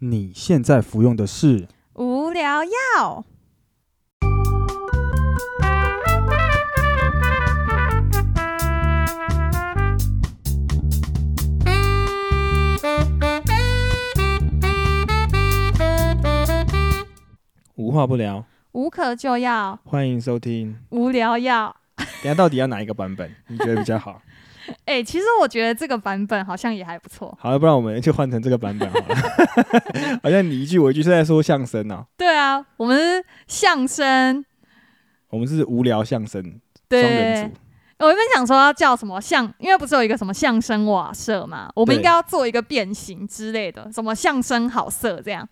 你现在服用的是无聊药。无话不聊，无可救药，欢迎收听。无聊药。等一下到底要哪一个版本？你觉得比较好？哎、其实我觉得这个版本好像也还不错。好了，不然我们就换成这个版本好了。好像你一句我一句是在说相声啊，对啊，我们是相声，我们是无聊相声双对人组。我原本想说要叫什么相，因为不是有一个什么相声瓦舍嘛，我们对应该要做一个变形之类的，什么相声好色这样。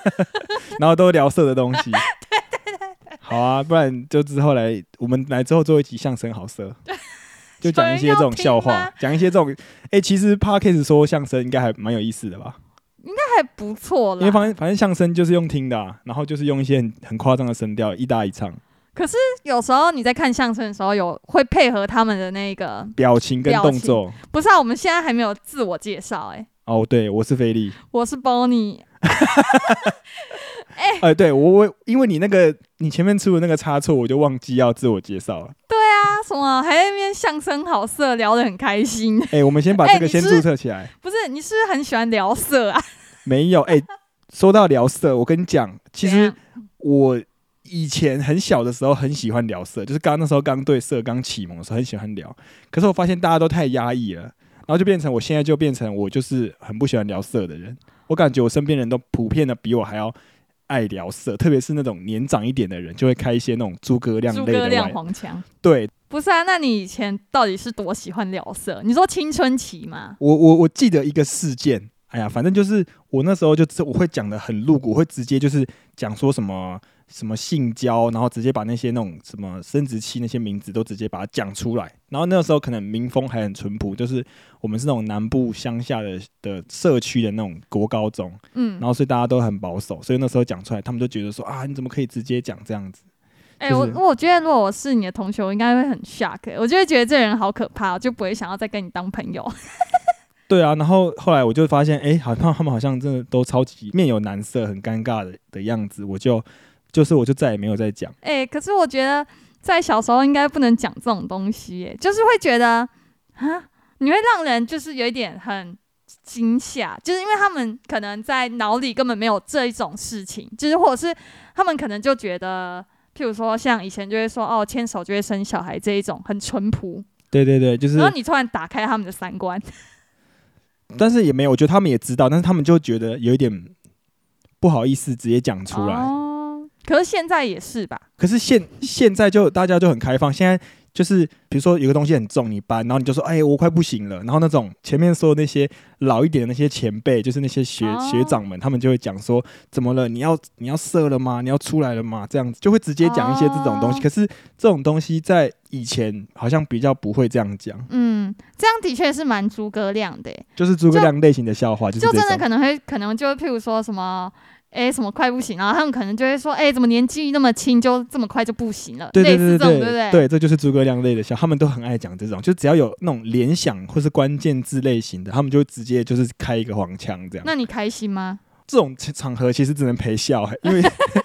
然后都聊色的东西。对对对好啊，不然就之后来，我们来之后做一集相声好色，就讲一些这种笑话，讲一些这种。哎、其实 p a r k a s 说相声应该还蛮有意思的吧？应该还不错因为。反正反正相声就是用听的、啊，然后就是用一些很很夸张的声调一搭一唱，可是有时候你在看相声的时候，有会配合他们的那个，表情跟动作。不是啊？我们现在还没有自我介绍，哎，哦，对，我是菲利。我是 Bonnie，哎、对我我因为你那个你前面出的那个差错，我就忘记要自我介绍了。啊，什么还在那边相声好色，聊得很开心。哎、我们先把这个先注册起来。不是，你是不是很喜欢聊色啊？没有，哎、说到聊色，我跟你讲，其实我以前很小的时候很喜欢聊色，就是刚那时候刚对色刚启蒙的时候很喜欢聊。可是我发现大家都太压抑了，然后就变成我现在就变成我就是很不喜欢聊色的人。我感觉我身边人都普遍的比我还要爱聊色，特别是那种年长一点的人，就会开一些那种诸葛亮诸葛亮。黄腔。对不是啊，那你以前到底是多喜欢聊色？你说青春期吗？我我我记得一个事件，哎呀，反正就是我那时候就知我会讲的很露骨，我会直接就是讲说什么什么性交，然后直接把那些那种什么生殖器那些名字都直接把它讲出来。然后那个时候可能民风还很淳朴，就是我们是那种南部乡下的的社区的那种国高中，嗯然，后所以大家都很保守，所以那时候讲出来，他们就觉得说啊，你怎么可以直接讲这样子？哎、就是我我觉得如果我是你的同学，我应该会很 shock，、我就会觉得这人好可怕，我就不会想要再跟你当朋友。对啊，然后后来我就发现，哎、好像他们好像真的都超级面有难色，很尴尬的的样子，我就就是我就再也没有再讲。哎、可是我觉得在小时候应该不能讲这种东西、哎，就是会觉得啊，你会让人就是有一点很惊吓，就是因为他们可能在脑里根本没有这一种事情，就是或者是他们可能就觉得，譬如说像以前就会说哦，牵手就会生小孩这一种很淳朴，对对对，就是然后你突然打开他们的三观，但是也没有，我觉得他们也知道，但是他们就觉得有一点不好意思直接讲出来。哦，可是现在也是吧？可是现现在就大家就很开放，现在就是比如说有个东西很重，你搬，然后你就说，哎，我快不行了。然后那种前面说的那些老一点的那些前辈，就是那些学、哦学长们，他们就会讲说，怎么了？你要你要射了吗？你要出来了吗？这样子就会直接讲一些这种东西。哦可是这种东西在以前好像比较不会这样讲，嗯，这样的确是蛮诸葛亮的耶，就是诸葛亮类型的笑话，就是就真的种。可能会可能就譬如说什么。哎，什么快不行？然后他们可能就会说，哎，怎么年纪那么轻就这么快就不行了？对对类似这种，对对对不对？对，这就是诸葛亮类的笑，他们都很爱讲这种，就只要有那种联想或是关键字类型的，他们就直接就是开一个黄腔这样。那你开心吗？这种场合其实只能陪笑，因为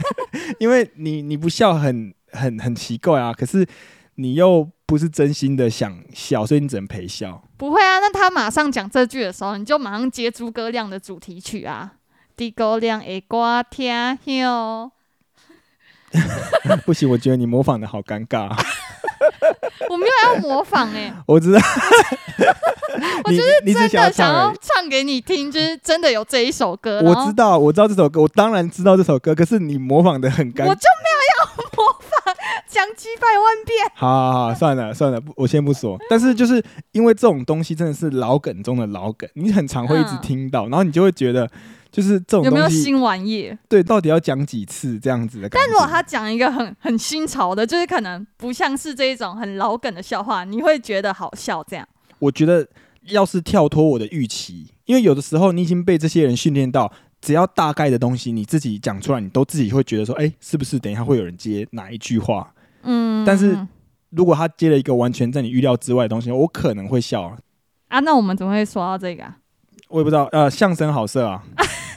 因为你你不笑很很很奇怪啊，可是你又不是真心的想笑，所以你只能陪笑。不会啊，那他马上讲这句的时候，你就马上接诸葛亮的主题曲啊，诸葛亮的歌听哟。不行，我觉得你模仿的好尴尬。我没有要模仿哎、我知道，我就是真的想要唱给你听，就是真的有这一首歌。我知道，我知道这首歌，我当然知道这首歌，可是你模仿的很尴尬我就没有要模仿，讲几百万遍。好好好，算了算了，不我先不说。但是就是因为这种东西真的是老梗中的老梗，你很常会一直嗯听到，然后你就会觉得，就是这种有没有，新玩意？对，到底要讲几次这样子的？但如果他讲一个很很新潮的，就是可能不像是这一种很老梗的笑话，你会觉得好笑这样。我觉得要是跳脱我的预期，因为有的时候你已经被这些人训练到，只要大概的东西你自己讲出来，你都自己会觉得说，哎、是不是等一下会有人接哪一句话？嗯，但是如果他接了一个完全在你预料之外的东西，我可能会笑啊。啊，那我们怎么会说到这个啊？我也不知道，呃，相声好色啊，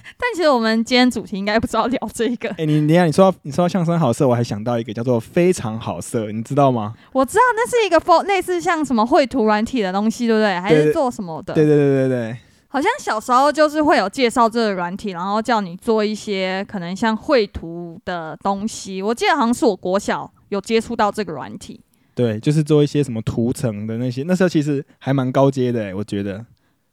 但其实我们今天主题应该不知道聊这个。哎、你你看，你说到你说到相声好色，我还想到一个叫做非常好色，你知道吗？我知道那是一个 for 类似像什么绘图软体的东西，对不对？还是做什么的？对对对对对，好像小时候就是会有介绍这个软体，然后叫你做一些可能像绘图的东西。我记得好像是我国小有接触到这个软体。对，就是做一些什么图层的那些，那时候其实还蛮高阶的、欸，我觉得。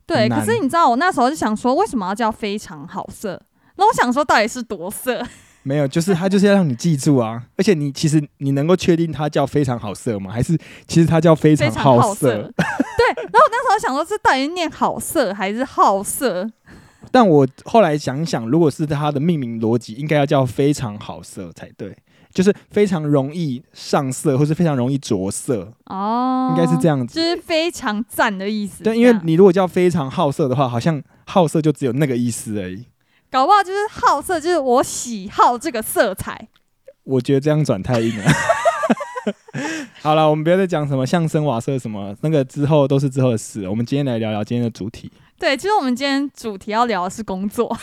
对，可是你知道我那时候就想说，为什么要叫非常好色？那我想说，到底是多色？没有，就是他就是要让你记住啊，而且你其实你能够确定它叫非常好色吗？还是其实它叫非常非常好色？对，然后我那时候想说，这到底念好色还是好色？但我后来想想，如果是它的命名逻辑，应该要叫非常好色才对，就是非常容易上色，或是非常容易着色，哦，应该是这样子。就是非常赞的意思。对，因为你如果叫非常好色的话，好像好色就只有那个意思而已。搞不好就是好色，就是我喜好这个色彩。我觉得这样转太硬了。好了，我们不要再讲什么相声瓦舍什么，那个之后都是之后的事。我们今天来聊聊今天的主题。对，其实我们今天主题要聊的是工作，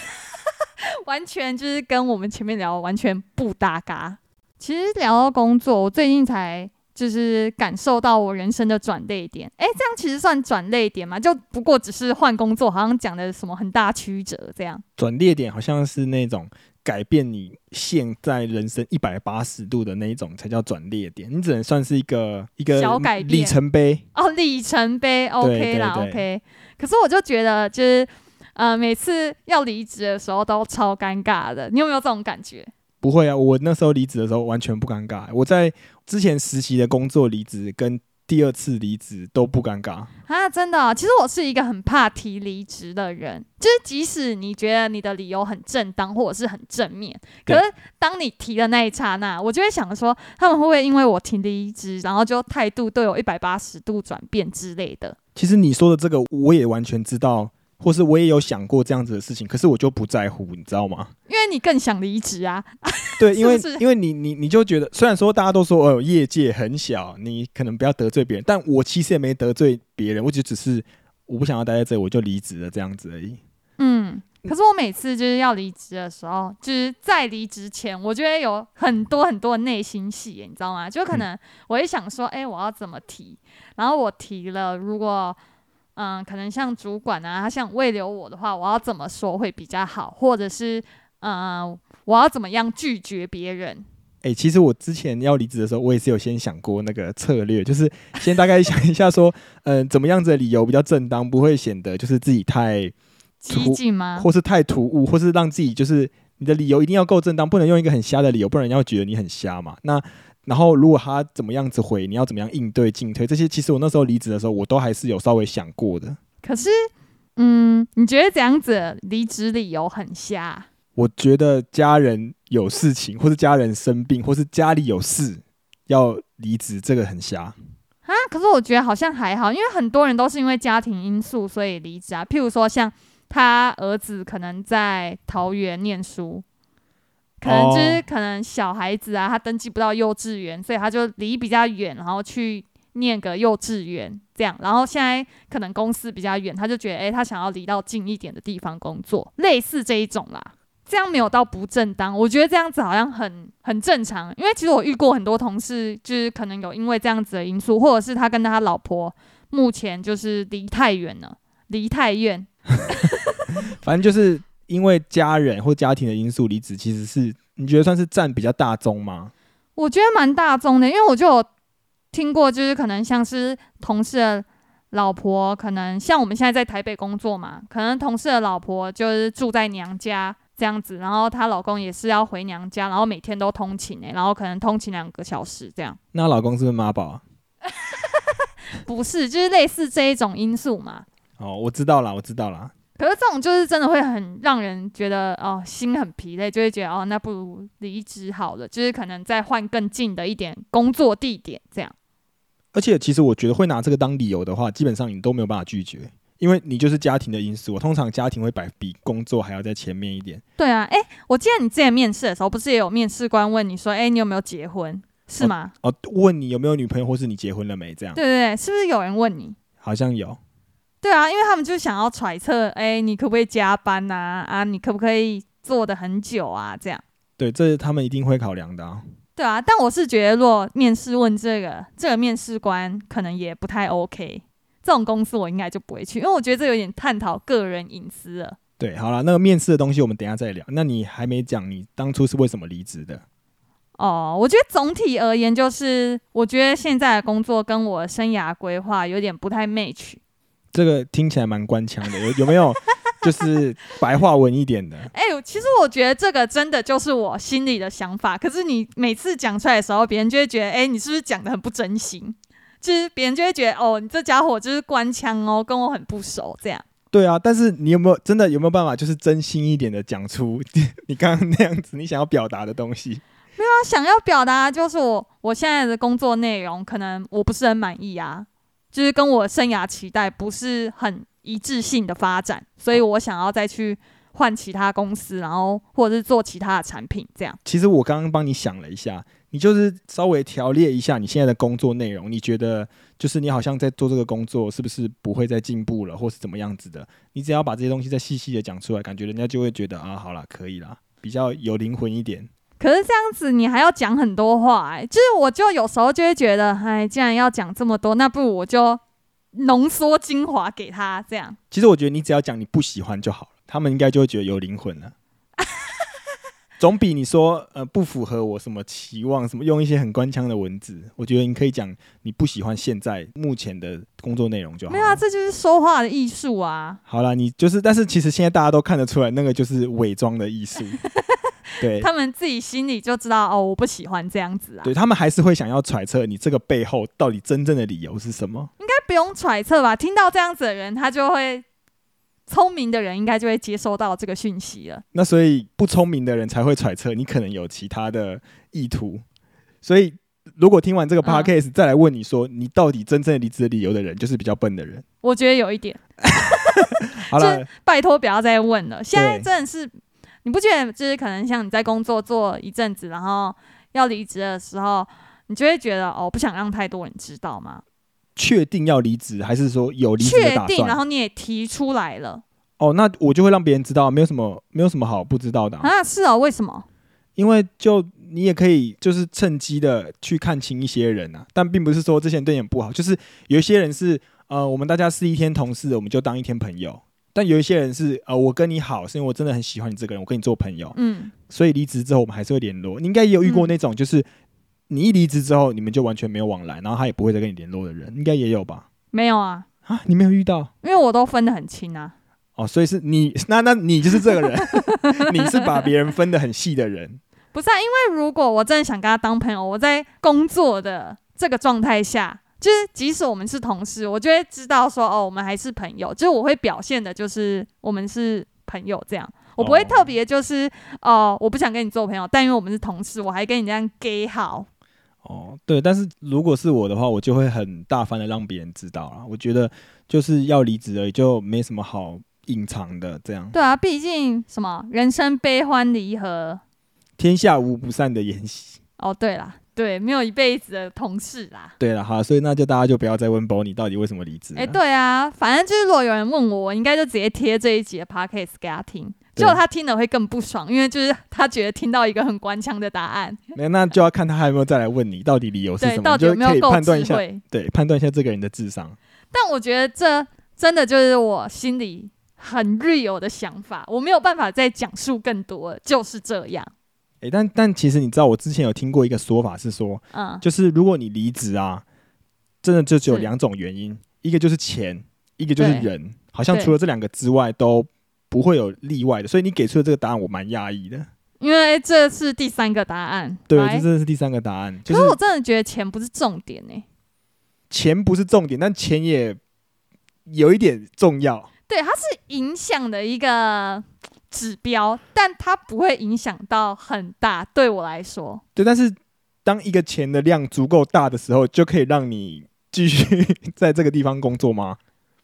完全就是跟我们前面聊的完全不搭嘎。其实聊到工作，我最近才就是感受到我人生的转捩点。哎，这样其实算转捩点嘛？就不过只是换工作，好像讲的什么很大曲折这样。转捩点好像是那种改变你现在人生一百八十度的那一种，才叫转捩点。你只能算是一个一个小改变里程碑。哦，里程碑，OK 啦对对，OK。可是我就觉得，就是呃，每次要离职的时候都超尴尬的。你有没有这种感觉？不会啊，我那时候离职的时候完全不尴尬。我在之前实习的工作离职跟第二次离职都不尴尬。啊，真的哦、其实我是一个很怕提离职的人，就是即使你觉得你的理由很正当或者是很正面，可是当你提的那一刹那，我就会想说，他们会不会因为我提离职，然后就态度都有一百八十度转变之类的？其实你说的这个，我也完全知道，或是我也有想过这样子的事情，可是我就不在乎，你知道吗？因为你更想离职啊，对，因为因为你你你就觉得，虽然说大家都说哦，业界很小，你可能不要得罪别人，但我其实也没得罪别人，我就只是我不想要待在这里，我就离职了这样子而已。嗯。可是我每次就是要离职的时候，就是在离职前，我觉得有很多很多的内心戏，你知道吗？就可能我会想说，哎、我要怎么提？然后我提了，如果嗯，可能像主管啊，他想慰留我的话，我要怎么说会比较好？或者是嗯，我要怎么样拒绝别人？哎、其实我之前要离职的时候，我也是有先想过那个策略，就是先大概想一下说，嗯、怎么样子的理由比较正当，不会显得就是自己太激进吗？或是太突兀，或是让自己就是你的理由一定要够正当，不能用一个很瞎的理由，不然人家觉得你很瞎嘛。那然后如果他怎么样子回，你要怎么样应对进退，这些其实我那时候离职的时候，我都还是有稍微想过的。可是，嗯，你觉得怎样子离职理由很瞎？我觉得家人有事情，或是家人生病，或是家里有事要离职，这个很瞎。啊，可是我觉得好像还好，因为很多人都是因为家庭因素所以离职啊。譬如说，像他儿子可能在桃园念书，可能就是哦可能小孩子啊，他登记不到幼稚园，所以他就离比较远，然后去念个幼稚园这样。然后现在可能公司比较远，他就觉得，诶，他想要离到近一点的地方工作，类似这一种啦。这样没有到不正当，我觉得这样子好像很很正常，因为其实我遇过很多同事，就是可能有因为这样子的因素，或者是他跟他老婆目前就是离太远了，离太远，反正就是因为家人或家庭的因素离职，其实是你觉得算是占比较大宗吗？我觉得蛮大宗的，因为我就有听过，就是可能像是同事的老婆，可能像我们现在在台北工作嘛，可能同事的老婆就是住在娘家这样子，然后她老公也是要回娘家，然后每天都通勤诶、欸然后可能通勤两个小时这样。那老公是不是妈宝啊？不是，就是类似这一种因素嘛。哦，我知道了，我知道啦。可是这种就是真的会很让人觉得哦心很疲累，就会觉得哦那不如离职好了，就是可能再换更近的一点工作地点这样。而且其实我觉得会拿这个当理由的话，基本上你都没有办法拒绝，因为你就是家庭的因素。通常家庭会摆比工作还要在前面一点。对啊，诶，我记得你之前面试的时候，不是也有面试官问你说，诶，你有没有结婚？是吗？哦，问你有没有女朋友，或是你结婚了没？这样对对对，是不是有人问你？好像有。对啊，因为他们就想要揣测，诶，你可不可以加班呐、啊？你可不可以做的很久啊，这样。对，这是他们一定会考量的啊。对啊，但我是觉得，如果面试问这个，这个面试官可能也不太 OK。这种公司我应该就不会去，因为我觉得这有点探讨个人隐私了。对，好了，那个面试的东西我们等一下再聊。那你还没讲你当初是为什么离职的？哦，我觉得总体而言，就是我觉得现在的工作跟我生涯规划有点不太 match。这个听起来蛮官腔的，有有没有 就是白话文一点的？哎、其实我觉得这个真的就是我心里的想法，可是你每次讲出来的时候，别人就会觉得，哎、你是不是讲的很不真心？就是别人就会觉得，哦，你这家伙就是官腔哦，跟我很不熟，这样。对啊，但是你有没有真的有没有办法，就是真心一点的讲出 你刚刚那样子你想要表达的东西？没有啊想要表达就是我我现在的工作内容，可能我不是很满意啊，就是跟我生涯期待不是很一致性的发展，所以我想要再去换其他公司，然后或者是做其他的产品，这样。其实我刚刚帮你想了一下，你就是稍微条列一下你现在的工作内容，你觉得就是你好像在做这个工作，是不是不会再进步了，或是怎么样子的？你只要把这些东西再细细的讲出来，感觉人家就会觉得啊，好啦，可以啦，比较有灵魂一点。可是这样子，你还要讲很多话、哎，就是我就有时候就会觉得，哎，既然要讲这么多，那不如我就浓缩精华给他，这样。其实我觉得你只要讲你不喜欢就好了，他们应该就会觉得有灵魂了。总比你说呃不符合我什么期望，什么用一些很官腔的文字，我觉得你可以讲你不喜欢现在目前的工作内容就好了。没有啊，这就是说话的艺术啊。好啦，你就是，但是其实现在大家都看得出来，那个就是伪装的艺术。对，他们自己心里就知道，哦，我不喜欢这样子啊。对他们还是会想要揣测你这个背后到底真正的理由是什么。应该不用揣测吧？听到这样子的人，他就会聪明的人应该就会接收到这个讯息了。那所以不聪明的人才会揣测你可能有其他的意图。所以如果听完这个嗯 podcast、再来问你说你到底真正离职的理由的人，就是比较笨的人。我觉得有一点，好了，拜托不要再问了。现在真的是，你不觉得就是可能像你在工作做一阵子，然后要离职的时候，你就会觉得哦，不想让太多人知道吗？确定要离职，还是说有离职的打确定，然？后你也提出来了哦，那我就会让别人知道，没有什么，没有什么好不知道的啊、啊？是哦，为什么？因为就你也可以就是趁机的去看清一些人啊，但并不是说这些人对你不好，就是有一些人是呃，我们大家是一天同事，我们就当一天朋友。但有一些人是呃，我跟你好，是因为我真的很喜欢你这个人，我跟你做朋友，嗯，所以离职之后我们还是会联络。你应该也有遇过那种，就是你一离职之后，你们就完全没有往来，然后他也不会再跟你联络的人，应该也有吧？没有啊，啊，你没有遇到因为我都分得很清啊。哦，所以是你那那你就是这个人，你是把别人分得很细的人。不是啊，因为如果我真的想跟他当朋友，我在工作的这个状态下，就是即使我们是同事，我就会知道说，哦，我们还是朋友，就是我会表现的，就是我们是朋友这样，我不会哦特别就是，哦、我不想跟你做朋友，但因为我们是同事，我还跟你这样 gay 好，哦，对，但是如果是我的话，我就会很大方的让别人知道了。我觉得就是要离职而已就没什么好隐藏的。这样，对啊，毕竟什么人生悲欢离合，天下无不散的筵席。哦，对啦，对，没有一辈子的同事啦。对了，好，所以那就大家就不要再问 Bonnie 到底为什么离职了。哎、对啊，反正就是如果有人问我，我应该就直接贴这一集的 podcast 给他听，对结果他听了会更不爽，因为就是他觉得听到一个很官腔的答案，那那就要看他还有没有再来问你到底理由是，什么，到底有没你就可以有够判断一下，对，判断一下这个人的智商。但我觉得这真的就是我心里很 real 的想法，我没有办法再讲述更多，就是这样。哎、但但其实你知道，我之前有听过一个说法是说，嗯，就是如果你离职啊，真的就只有两种原因，一个就是钱，一个就是人，好像除了这两个之外都不会有例外的。所以你给出的这个答案，我蛮讶异的。因为这是第三个答案。对，来这真的是第三个答案，就可是我真的觉得钱不是重点呢、钱不是重点，但钱也有一点重要。对，它是影响的一个指标，但它不会影响到很大。对我来说，对，但是当一个钱的量足够大的时候，就可以让你继续在这个地方工作吗？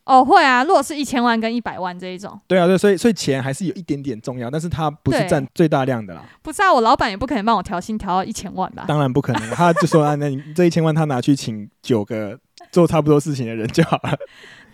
哦，会啊。如果是一千万跟一百万这一种，对啊，对，所以所以钱还是有一点点重要，但是它不是对占最大量的啦。不是啊，我老板也不可能帮我调薪调到一千万吧？当然不可能，他就说啊，那你这一千万他拿去请九个做差不多事情的人就好了。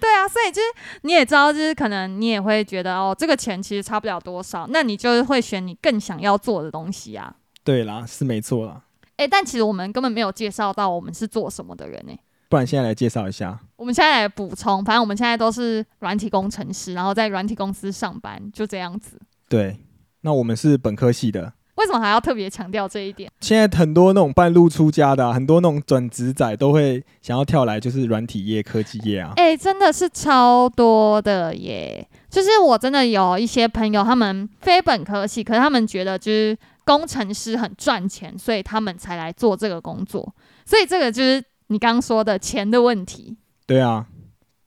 对啊，所以就是你也知道，就是可能你也会觉得哦，这个钱其实差不了多少，那你就是会选你更想要做的东西啊。对啦，是没错啦。诶，但其实我们根本没有介绍到我们是做什么的人呢、不然现在来介绍一下。我们现在来补充，反正我们现在都是软体工程师，然后在软体公司上班，就这样子。对，那我们是本科系的。为什么还要特别强调这一点？现在很多那种半路出家的、啊，很多那种转职仔都会想要跳来，就是软体业、科技业啊。哎、真的是超多的耶！就是我真的有一些朋友，他们非本科系，可是他们觉得就是工程师很赚钱，所以他们才来做这个工作。所以这个就是你刚刚说的钱的问题。对啊，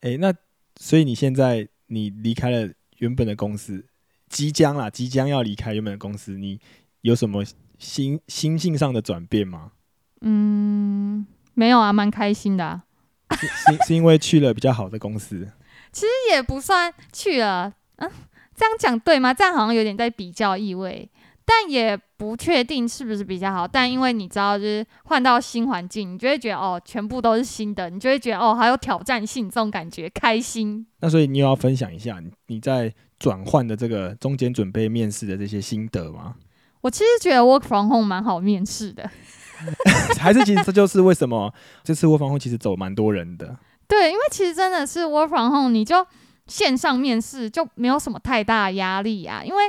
诶，那所以你现在你离开了原本的公司，即将啦，即将要离开原本的公司，你有什么心心性上的转变吗？嗯，没有啊，蛮开心的、啊。是是是因为去了比较好的公司？其实也不算去了，嗯，这样讲对吗？这样好像有点在比较意味，但也不确定是不是比较好。但因为你知道，就是换到新环境，你就会觉得哦，全部都是新的，你就会觉得哦，好有挑战性，这种感觉开心。那所以你有要分享一下你你在转换的这个中间准备面试的这些心得吗？我其实觉得 work from home 蛮好面试的，还是其实这就是为什么这次 work from home 其实走蛮多人的？对，因为其实真的是 work from home，你就线上面试就没有什么太大压力啊，因为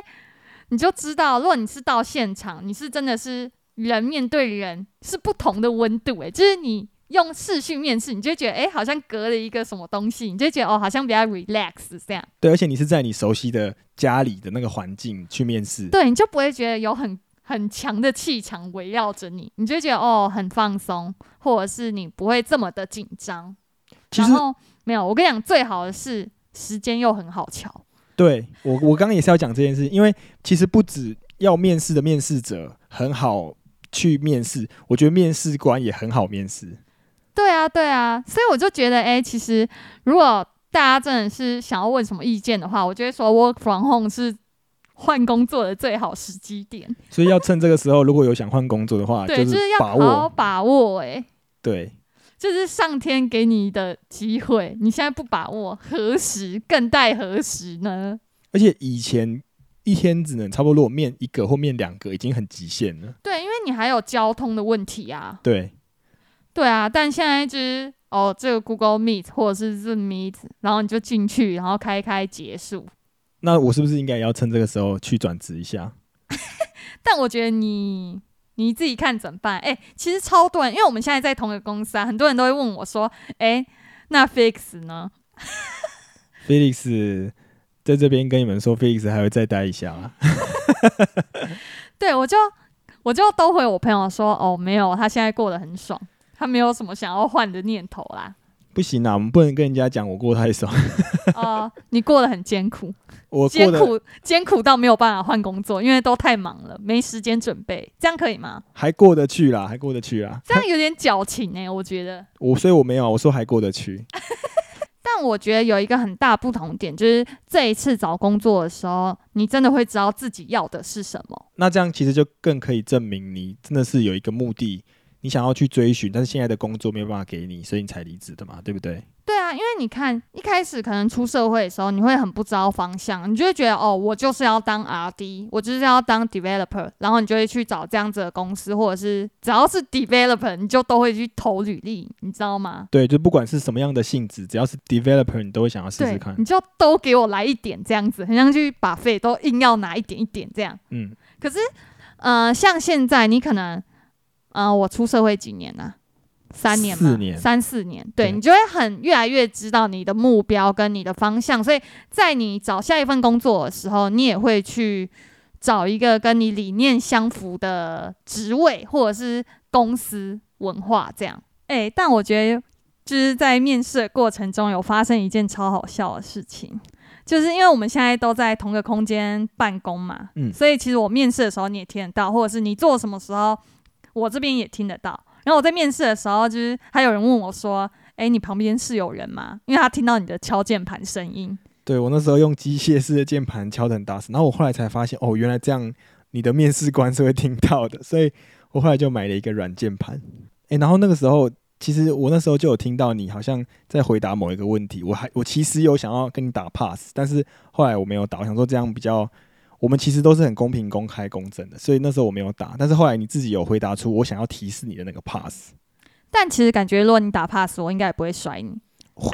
你就知道，如果你是到现场，你是真的是人面对人，是不同的温度、欸，就是你用视讯面试，你就觉得，哎、好像隔了一个什么东西，你就觉得，哦，好像比较 relax 这样，对，而且你是在你熟悉的家里的那个环境去面试，对，你就不会觉得有很很强的气场围绕着你，你就觉得，哦，很放松，或者是你不会这么的紧张。其实然后没有，我跟你讲，最好的是时间又很好瞧。对我，我刚刚也是要讲这件事，因为其实不止要面试的面试者很好去面试，我觉得面试官也很好面试。对啊，对啊，所以我就觉得，哎、其实如果大家真的是想要问什么意见的话，我就会说 work from home 是换工作的最好时机点。所以要趁这个时候，如果有想换工作的话，对，就是要把好好握。把握、哎，对，这是上天给你的机会，你现在不把握，何时更待何时呢？而且以前一天只能差不多，如果面一个或面两个，已经很极限了。对，因为你还有交通的问题啊。对，对啊，但现在就是哦，这个 Google Meet 或者是 Zoom Meet，然后你就进去，然后开开结束。那我是不是应该也要趁这个时候去转职一下？但我觉得你你自己看怎么办？哎、其实超多人，因为我们现在在同一个公司啊，很多人都会问我说，哎、那 Felix 呢？Felix 在这边跟你们说，Felix 还会再待一下吗。对我就我就都回我朋友说，哦，没有，他现在过得很爽，他没有什么想要换的念头啦。不行啊，我们不能跟人家讲我过太爽，哦、你过得很艰苦，我艰苦艰苦到没有办法换工作，因为都太忙了，没时间准备，这样可以吗？还过得去啦，还过得去啦。这样有点矫情哎、我觉得。我所以我没有，我说还过得去。但我觉得有一个很大不同点，就是这一次找工作的时候，你真的会知道自己要的是什么。那这样其实就更可以证明你真的是有一个目的，你想要去追寻，但是现在的工作没有办法给你，所以你才离职的嘛，对不对？对啊，因为你看一开始可能出社会的时候，你会很不知道方向，你就会觉得哦，我就是要当 RD，我就是要当 developer，然后你就会去找这样子的公司，或者是只要是 developer，你就都会去投履历，你知道吗？对，就不管是什么样的性质，只要是 developer，你都会想要试试看，你。就都给我来一点这样子，很像去把费都硬要拿一点一点这样。嗯，可是，呃，像现在你可能，呃，我出社会几年呢、三年嘛，四年三四年，对对你就会很越来越知道你的目标跟你的方向，所以在你找下一份工作的时候，你也会去找一个跟你理念相符的职位或者是公司文化这样。哎、但我觉得就是在面试的过程中有发生一件超好笑的事情。就是因为我们现在都在同个空间办公嘛，嗯所以其实我面试的时候你也听得到，或者是你做什么时候，我这边也听得到。然后我在面试的时候，就是还有人问我说：“哎，你旁边是有人吗？”因为他听到你的敲键盘声音。对我那时候用机械式的键盘敲得很大声，然后我后来才发现，哦，原来这样你的面试官是会听到的，所以我后来就买了一个软键盘。诶，然后那个时候其实我那时候就有听到你好像在回答某一个问题，我还我其实有想要跟你打 pass，但是后来我没有打，我想说这样比较，我们其实都是很公平、公开、公正的，所以那时候我没有打。但是后来你自己有回答出我想要提示你的那个 pass，但其实感觉如果你打 pass，我应该也不会甩你。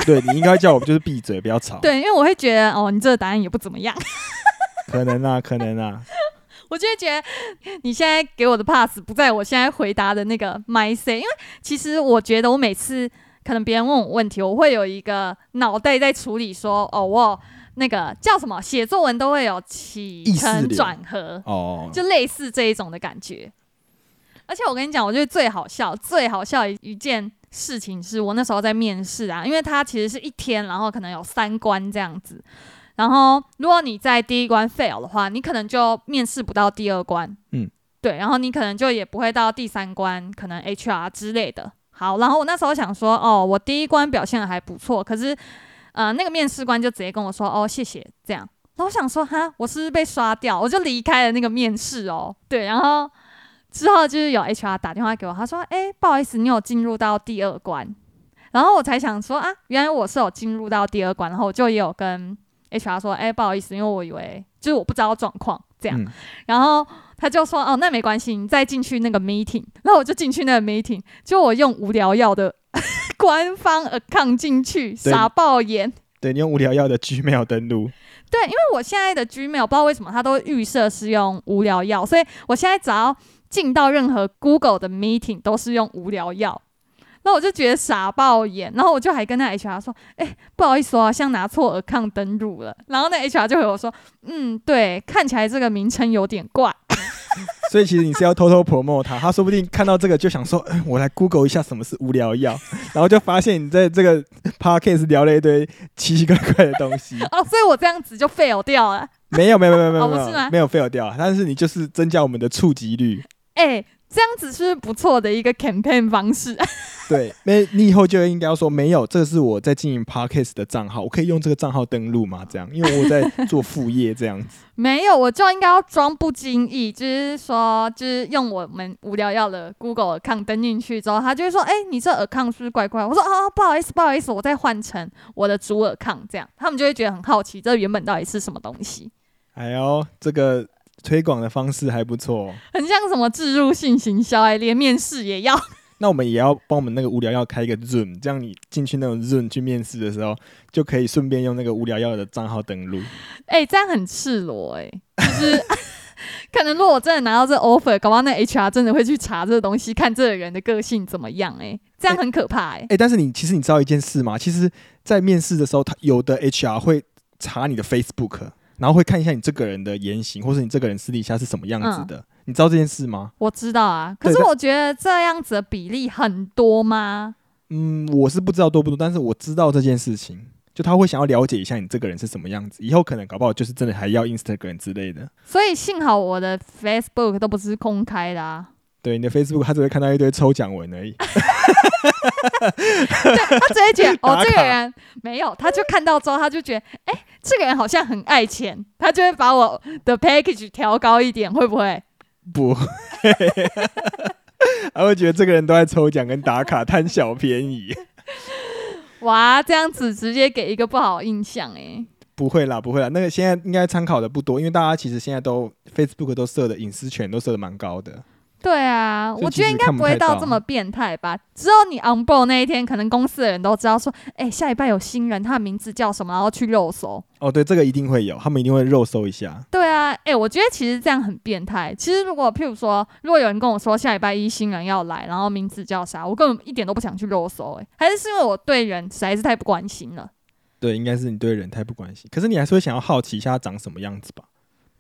对你应该叫我就是闭嘴，不要吵。对，因为我会觉得哦，你这个答案也不怎么样。可能啊，可能啊。我就会觉得你现在给我的 pass 不在我现在回答的那个 my say，因为其实我觉得我每次可能别人问我问题，我会有一个脑袋在处理，说哦，我那个叫什么写作文都会有起承转合哦，就类似这一种的感觉。而且我跟你讲，我觉得最好笑、最好笑一一件事情是我那时候在面试啊，因为它其实是一天，然后可能有三关这样子。然后，如果你在第一关 fail 的话，你可能就面试不到第二关，嗯，对，然后你可能就也不会到第三关，可能 HR 之类的。好，然后我那时候想说，哦，我第一关表现的还不错，可是，呃，那个面试官就直接跟我说，哦，谢谢，这样。然后我想说，哈，我是不是被刷掉？我就离开了那个面试哦。对，然后之后就是有 HR 打电话给我，他说，哎，不好意思，你有进入到第二关。然后我才想说，啊，原来我是有进入到第二关，然后我就也有跟。HR 说：“哎，不好意思，因为我以为就是我不知道状况这样，然后他就说：哦，那没关系，你再进去那个 meeting。然后我就进去那个 meeting，就我用无聊药的官方 account 进去，傻爆眼。对你用无聊药的 Gmail 登录。对，因为我现在的 Gmail 不知道为什么它都预设是用无聊药，所以我现在只要进到任何 Google 的 meeting 都是用无聊药。”那我就觉得傻爆眼，然后我就还跟那 HR 说：“哎，不好意思哦，像拿错 account 登录了。”然后那 HR 就回我说：“嗯，对，看起来这个名称有点怪。” 所以其实你是要偷偷 promote 他，他说不定看到这个就想说：“我来 Google 一下什么是无聊药。”然后就发现你在这个 podcast 聊了一堆奇奇怪怪的东西。哦，所以我这样子就 fail 掉了。没有没有没有没有没有没有 fail 掉，但是你就是增加我们的触及率。哎。这样子是不错的一个 campaign 方式。对，没你以后就应该要说没有，这是我在经营 podcast 的账号，我可以用这个账号登录吗？这样，因为我在做副业这样子。没有，我就应该要装不经意，就是说，就是用我们无聊要的 Google account 登进去之后，他就会说：“哎，你这 account 是不是怪怪？”我说：“啊，不好意思，不好意思，我再换成我的主 account。”这样，他们就会觉得很好奇，这原本到底是什么东西？哎呦，这个。推广的方式还不错，很像什么置入性行销哎，连面试也要。那我们也要帮我们那个无聊要开一个 Zoom，这样你进去那种 Zoom 去面试的时候，就可以顺便用那个无聊要的账号登录。哎，这样很赤裸哎，就是 可能如果我真的拿到这 offer，搞不好那 HR 真的会去查这个东西，看这个人的个性怎么样哎，这样很可怕哎。哎，但是你其实你知道一件事吗？其实，在面试的时候，他有的 HR 会查你的 Facebook。然后会看一下你这个人的言行，或是你这个人私底下是什么样子的，你知道这件事吗？我知道啊，可是我觉得这样子的比例很多吗？嗯，我是不知道多不多，但是我知道这件事情，就他会想要了解一下你这个人是什么样子，以后可能搞不好就是真的还要 Instagram 之类的。所以幸好我的 Facebook 都不是公开的啊。对你的 Facebook，他只会看到一堆抽奖文而已。对他直接觉得 哦，这个人没有，他就看到之后，他就觉得，哎，这个人好像很爱钱，他就会把我的 package 调高一点，会不会？不会，他会觉得这个人都在抽奖跟打卡贪小便宜。哇，这样子直接给一个不好印象哎。不会啦，不会啦，那个现在应该参考的不多，因为大家其实现在都 Facebook 都设的隐私权都设的蛮高的。对啊，我觉得应该不会到这么变态吧。只有你 on board 那一天，可能公司的人都知道说，哎，下礼拜有新人，他的名字叫什么，然后去肉搜。哦，对，这个一定会有，他们一定会肉搜一下。对啊，哎，我觉得其实这样很变态。其实如果譬如说，如果有人跟我说下礼拜一新人要来，然后名字叫啥，我根本一点都不想去肉搜。哎，还是是因为我对人实在是太不关心了。对，应该是你对人太不关心。可是你还是会想要好奇一下他长什么样子吧？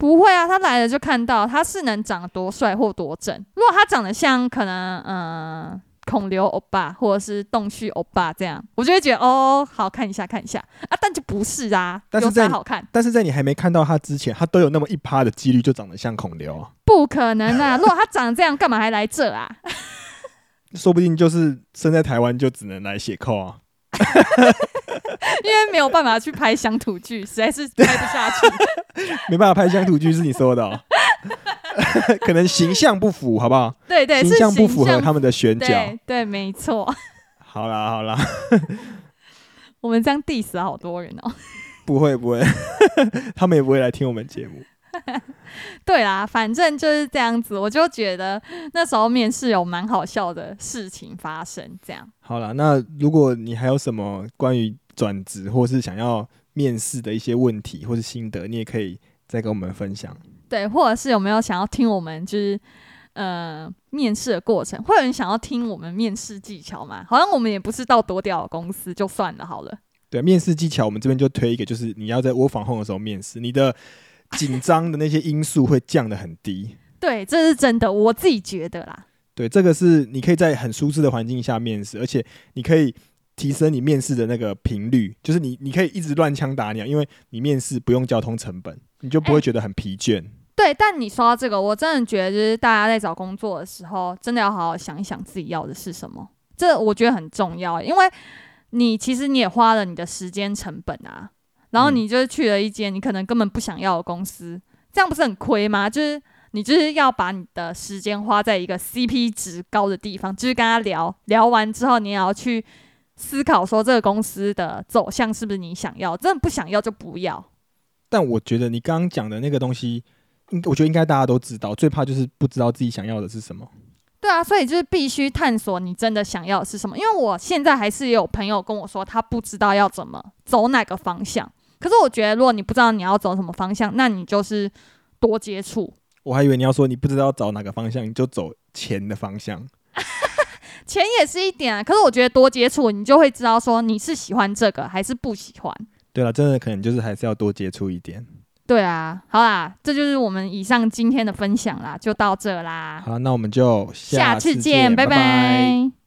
不会啊，他来了就看到他是能长得多帅或多正。如果他长得像可能嗯孔刘欧巴或者是洞旭欧巴这样，我就会觉得哦好看一下看一下啊，但就不是啊，但是在好看，但是在你还没看到他之前，他都有那么一趴的几率就长得像孔刘，不可能啊！如果他长得这样，干嘛还来这啊？说不定就是生在台湾就只能来写扣啊。因为没有办法去拍乡土剧，实在是 拍不下去。没办法拍乡土剧是你说的，可能形象不符，好不好？对对，形象不符合他们的选角。对，没错。好啦好啦，我们这样 diss 好多人哦。不会不会，他们也不会来听我们节目。对啦，反正就是这样子，我就觉得那时候面试有蛮好笑的事情发生，这样。好了，那如果你还有什么关于转职或是想要面试的一些问题或是心得，你也可以再跟我们分享。对，或者是有没有想要听我们就是呃面试的过程，会有人想要听我们面试技巧吗？好像我们也不是到多屌的公司，就算了好了。对，面试技巧我们这边就推一个，就是你要在我访后的时候面试，你的 紧张的那些因素会降得很低。对，这是真的，我自己觉得啦。对，这个是你可以在很舒适的环境下面试，而且你可以提升你面试的那个频率，就是你你可以一直乱枪打鸟，因为你面试不用交通成本，你就不会哎觉得很疲倦。对，但你说到这个，我真的觉得就是大家在找工作的时候，真的要好好想一想自己要的是什么，这我觉得很重要，因为你其实你也花了你的时间成本啊，然后嗯你就是去了一间你可能根本不想要的公司，这样不是很亏吗？就是你就是要把你的时间花在一个 CP 值高的地方，就是跟他聊聊完之后，你也要去思考说这个公司的走向是不是你想要，真的不想要就不要。但我觉得你刚刚讲的那个东西，应我觉得应该大家都知道，最怕就是不知道自己想要的是什么。对啊，所以就是必须探索你真的想要的是什么。因为我现在还是有朋友跟我说，他不知道要怎么走哪个方向。可是我觉得，如果你不知道你要走什么方向，那你就是多接触。我还以为你要说你不知道找哪个方向，你就走钱的方向。钱也是一点啊，可是我觉得多接触，你就会知道说你是喜欢这个还是不喜欢。对了，真的可能就是还是要多接触一点。对啊，好啦，这就是我们以上今天的分享啦，就到这啦，好，那我们就下次次见，拜拜拜